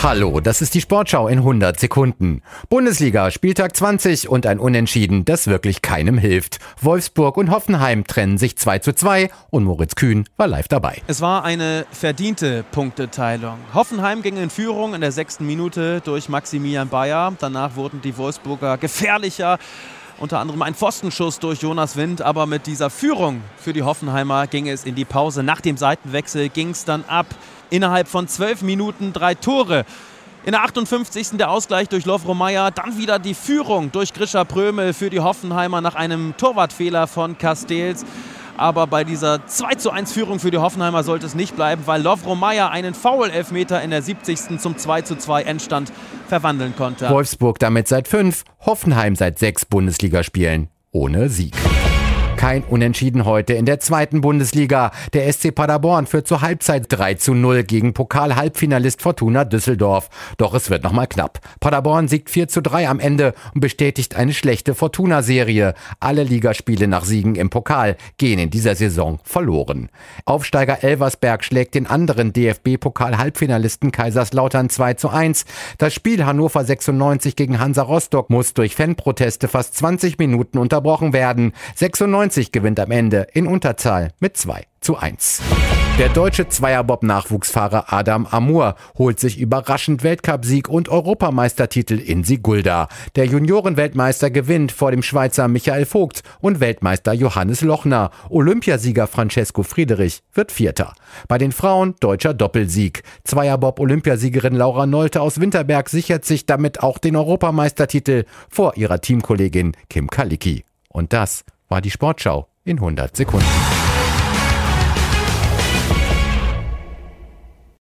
Hallo, das ist die Sportschau in 100 Sekunden. Bundesliga, Spieltag 20 und ein Unentschieden, das wirklich keinem hilft. Wolfsburg und Hoffenheim trennen sich 2 zu 2 und Moritz Kühn war live dabei. Es war eine verdiente Punkteteilung. Hoffenheim ging in Führung in der sechsten Minute durch Maximilian Bayer. Danach wurden die Wolfsburger gefährlicher. Unter anderem ein Pfostenschuss durch Jonas Wind, aber mit dieser Führung für die Hoffenheimer ging es in die Pause. Nach dem Seitenwechsel ging es dann ab. Innerhalb von zwölf Minuten drei Tore. In der 58. der Ausgleich durch Lovro Meyer, dann wieder die Führung durch Grisha Prömel für die Hoffenheimer nach einem Torwartfehler von Castells. Aber bei dieser 2 zu 1 Führung für die Hoffenheimer sollte es nicht bleiben, weil Lovro Meyer einen Foul-Elfmeter in der 70. zum 2 zu 2 Endstand verwandeln konnte. Wolfsburg damit seit fünf, Hoffenheim seit sechs Bundesligaspielen ohne Sieg. Kein Unentschieden heute in der zweiten Bundesliga. Der SC Paderborn führt zur Halbzeit 3 zu 0 gegen Pokal-Halbfinalist Fortuna Düsseldorf. Doch es wird nochmal knapp. Paderborn siegt 4 zu 3 am Ende und bestätigt eine schlechte Fortuna-Serie. Alle Ligaspiele nach Siegen im Pokal gehen in dieser Saison verloren. Aufsteiger Elversberg schlägt den anderen DFB-Pokal-Halbfinalisten Kaiserslautern 2 zu 1. Das Spiel Hannover 96 gegen Hansa Rostock muss durch Fanproteste fast 20 Minuten unterbrochen werden. 96 90 gewinnt am Ende in Unterzahl mit 2 zu 1. Der deutsche Zweierbob-Nachwuchsfahrer Adam Amur holt sich überraschend Weltcupsieg und Europameistertitel in Sigulda. Der Juniorenweltmeister gewinnt vor dem Schweizer Michael Vogt und Weltmeister Johannes Lochner. Olympiasieger Francesco Friedrich wird Vierter. Bei den Frauen deutscher Doppelsieg. Zweierbob-Olympiasiegerin Laura Nolte aus Winterberg sichert sich damit auch den Europameistertitel vor ihrer Teamkollegin Kim Kalicki. Und das war die Sportschau in 100 Sekunden.